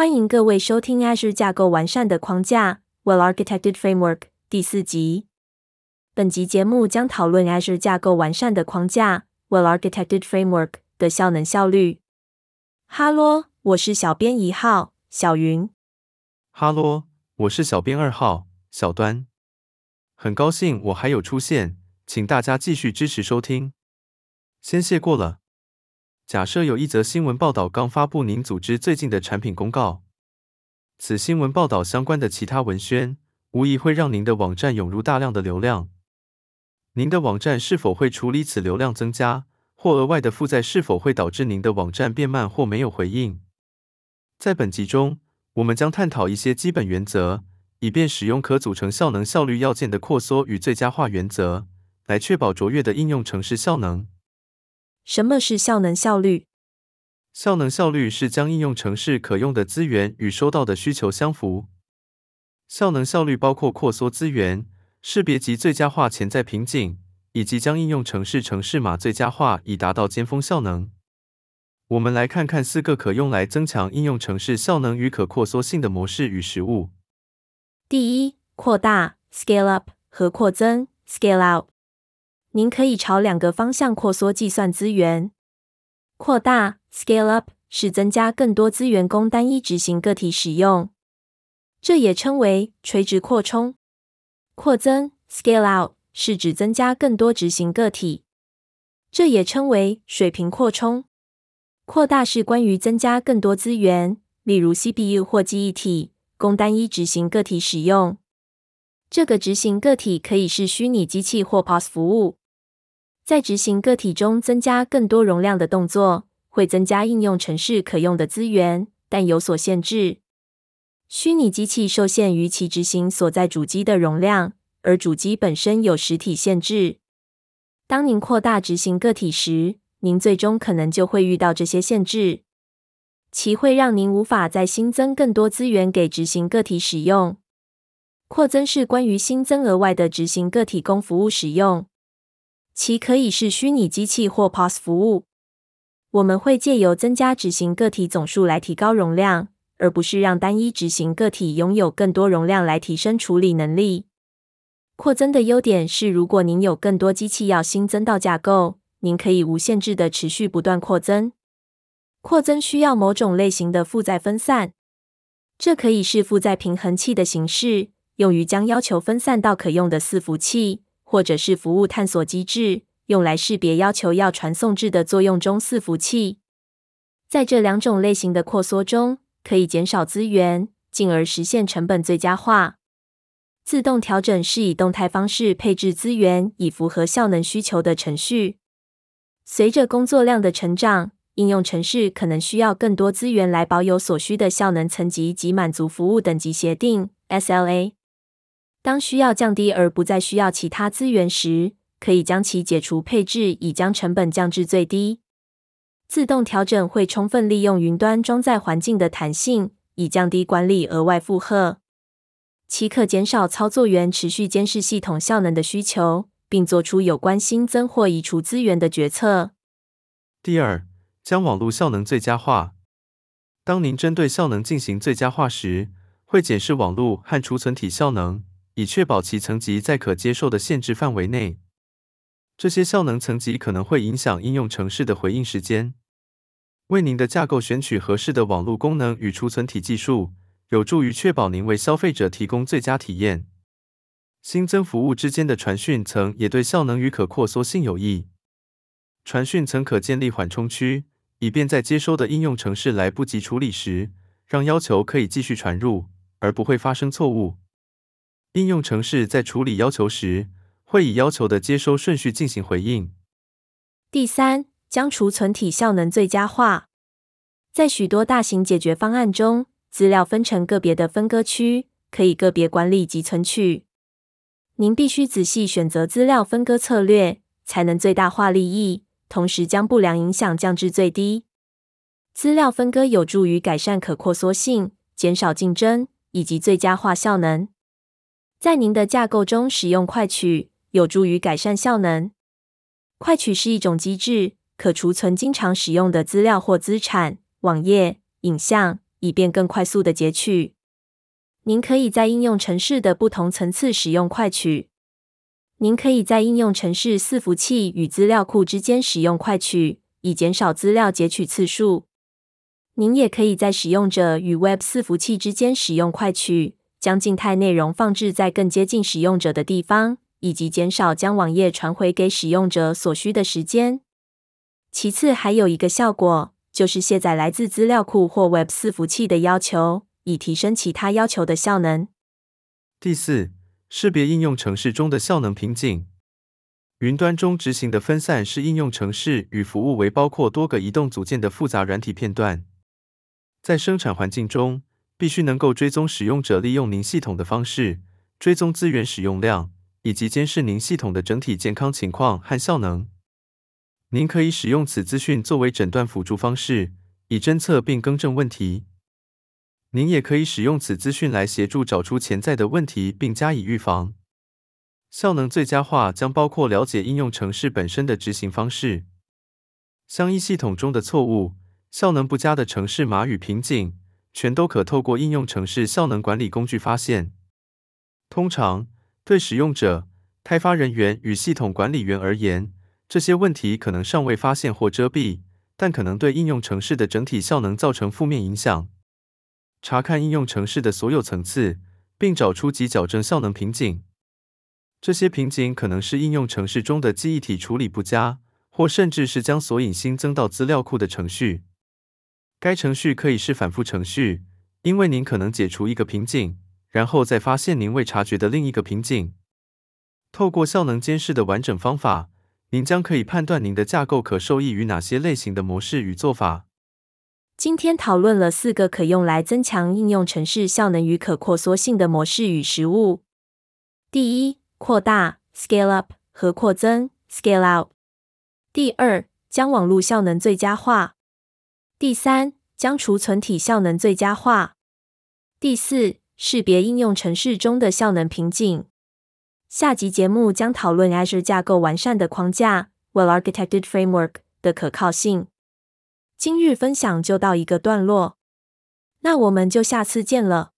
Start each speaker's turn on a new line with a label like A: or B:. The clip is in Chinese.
A: 欢迎各位收听 Azure 架构完善的框架 （Well-Architected Framework） 第四集。本集节目将讨论 Azure 架构完善的框架 （Well-Architected Framework） 的效能效率。哈喽，我是小编一号小云。
B: 哈喽，我是小编二号小端。很高兴我还有出现，请大家继续支持收听。先谢过了。假设有一则新闻报道刚发布，您组织最近的产品公告，此新闻报道相关的其他文宣，无疑会让您的网站涌入大量的流量。您的网站是否会处理此流量增加或额外的负载？是否会导致您的网站变慢或没有回应？在本集中，我们将探讨一些基本原则，以便使用可组成效能效率要件的扩缩与最佳化原则，来确保卓越的应用程式效能。
A: 什么是效能效率？
B: 效能效率是将应用程式可用的资源与收到的需求相符。效能效率包括扩缩资源、识别及最佳化潜在瓶颈，以及将应用程式程式码最佳化以达到尖峰效能。我们来看看四个可用来增强应用程式效能与可扩缩性的模式与实务。
A: 第一，扩大 （scale up） 和扩增 （scale out）。您可以朝两个方向扩缩计算资源。扩大 （scale up） 是增加更多资源供单一执行个体使用，这也称为垂直扩充。扩增 （scale out） 是指增加更多执行个体，这也称为水平扩充。扩大是关于增加更多资源，例如 CPU 或记忆体，供单一执行个体使用。这个执行个体可以是虚拟机器或 POS 服务。在执行个体中增加更多容量的动作，会增加应用程式可用的资源，但有所限制。虚拟机器受限于其执行所在主机的容量，而主机本身有实体限制。当您扩大执行个体时，您最终可能就会遇到这些限制，其会让您无法再新增更多资源给执行个体使用。扩增是关于新增额外的执行个体供服务使用。其可以是虚拟机器或 PaaS 服务。我们会借由增加执行个体总数来提高容量，而不是让单一执行个体拥有更多容量来提升处理能力。扩增的优点是，如果您有更多机器要新增到架构，您可以无限制的持续不断扩增。扩增需要某种类型的负载分散，这可以是负载平衡器的形式，用于将要求分散到可用的伺服器。或者是服务探索机制，用来识别要求要传送至的作用中伺服器。在这两种类型的扩缩中，可以减少资源，进而实现成本最佳化。自动调整是以动态方式配置资源，以符合效能需求的程序。随着工作量的成长，应用程式可能需要更多资源来保有所需的效能层级及满足服务等级协定 （SLA）。当需要降低而不再需要其他资源时，可以将其解除配置，以将成本降至最低。自动调整会充分利用云端装载环境的弹性，以降低管理额外负荷。其可减少操作员持续监视系统效能的需求，并做出有关新增或移除资源的决策。
B: 第二，将网络效能最佳化。当您针对效能进行最佳化时，会检视网络和储存体效能。以确保其层级在可接受的限制范围内。这些效能层级可能会影响应用程式的回应时间。为您的架构选取合适的网络功能与储存体技术，有助于确保您为消费者提供最佳体验。新增服务之间的传讯层也对效能与可扩缩性有益。传讯层可建立缓冲区，以便在接收的应用程式来不及处理时，让要求可以继续传入，而不会发生错误。应用程式在处理要求时，会以要求的接收顺序进行回应。
A: 第三，将储存体效能最佳化。在许多大型解决方案中，资料分成个别的分割区，可以个别管理及存取。您必须仔细选择资料分割策略，才能最大化利益，同时将不良影响降至最低。资料分割有助于改善可扩缩性，减少竞争，以及最佳化效能。在您的架构中使用快取，有助于改善效能。快取是一种机制，可储存经常使用的资料或资产、网页、影像、以便更快速的截取。您可以在应用程式的不同层次使用快取。您可以在应用程式伺服器与资料库之间使用快取，以减少资料截取次数。您也可以在使用者与 Web 伺服器之间使用快取，将静态内容放置在更接近使用者的地方，以及减少将网页传回给使用者所需的时间。其次，还有一个效果，就是卸载来自资料库或 Web 伺服器的要求，以提升其他要求的效能。
B: 第四，识别应用程式中的效能瓶颈。云端中执行的分散式应用程式与服务为包括多个移动组件的复杂软体片段。在生产环境中，必须能够追踪使用者利用您系统的方式，追踪资源使用量，以及监视您系统的整体健康情况和效能。您可以使用此资讯作为诊断辅助方式，以侦测并更正问题。您也可以使用此资讯来协助找出潜在的问题并加以预防。效能最佳化将包括了解应用程式本身的执行方式，相依系统中的错误。效能不佳的程式码与瓶颈，全都可透过应用程式效能管理工具发现。通常，对使用者、开发人员与系统管理员而言，这些问题可能尚未发现或遮蔽，但可能对应用程式的整体效能造成负面影响。查看应用程式的所有层次，并找出及矫正效能瓶颈。这些瓶颈可能是应用程式中的记忆体处理不佳，或甚至是将索引新增到资料库的程序。该程序可以是反复程序，因为您可能解除一个瓶颈，然后再发现您未察觉的另一个瓶颈。透过效能监视的完整方法，您将可以判断您的架构可受益于哪些类型的模式与做法。
A: 今天讨论了四个可用来增强应用程式效能与可扩缩性的模式与实务。第一，扩大 （scale up） 和扩增 （scale out）。第二，将网络效能最佳化。第三，将储存体效能最佳化。第四，识别应用程式中的效能瓶颈。下集节目将讨论 Azure 架构完善的框架 （Well-architected framework） 的可靠性。今日分享就到一个段落，那我们就下次见了。